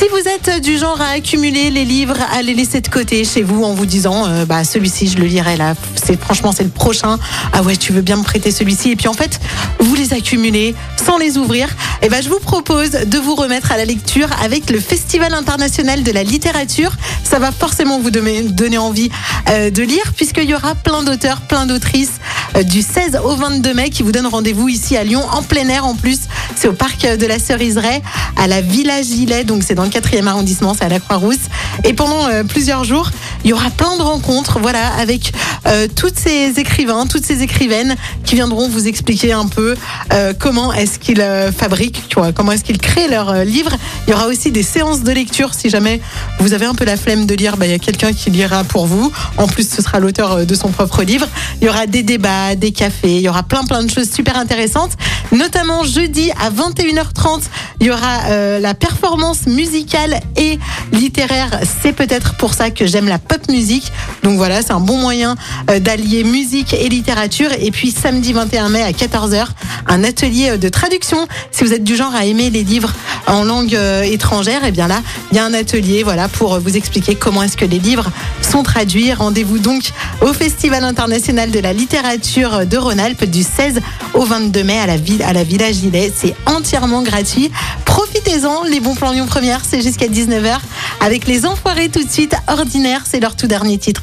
Si vous êtes du genre à accumuler les livres, à les laisser de côté chez vous en vous disant euh, bah celui-ci je le lirai là, c'est franchement c'est le prochain. Ah ouais, tu veux bien me prêter celui-ci et puis en fait, vous les accumulez sans les ouvrir. Et ben je vous propose de vous remettre à la lecture avec le Festival international de la littérature. Ça va forcément vous donner, donner envie euh, de lire puisqu'il y aura plein d'auteurs, plein d'autrices euh, du 16 au 22 mai qui vous donnent rendez-vous ici à Lyon en plein air en plus. C'est au parc de la Ceriseraie à la Villa Gilet, donc c'est dans le 4e arrondissement, c'est à la Croix-Rousse. Et pendant euh, plusieurs jours, il y aura plein de rencontres, voilà, avec euh, toutes ces écrivains, toutes ces écrivaines qui viendront vous expliquer un peu euh, comment est-ce qu'ils euh, fabriquent, tu vois, comment est-ce qu'ils créent leurs euh, livres. Il y aura aussi des séances de lecture si jamais vous avez un peu la flemme de lire, bah, il y a quelqu'un qui lira pour vous. En plus, ce sera l'auteur euh, de son propre livre. Il y aura des débats, des cafés, il y aura plein plein de choses super intéressantes. Notamment jeudi à 21h30, il y aura euh, la performance musicale et littéraire. C'est peut-être pour ça que j'aime la pop musique. Donc voilà, c'est un bon moyen d'allier musique et littérature. Et puis samedi 21 mai à 14h, un atelier euh, de traduction. Si vous êtes du genre à aimer les livres en langue euh, étrangère, et bien là, il y a un atelier voilà pour vous expliquer comment est-ce que les livres sont traduits. Rendez-vous donc au Festival international de la littérature de Rhône-Alpes du 16 au 22 mai à la ville à la Villa Gilet. C'est entièrement gratuit. Profitez-en, les bons plans Lyon Première, c'est jusqu'à 19h avec les enfoirés tout de suite. Ordinaire, c'est leur tout dernier titre.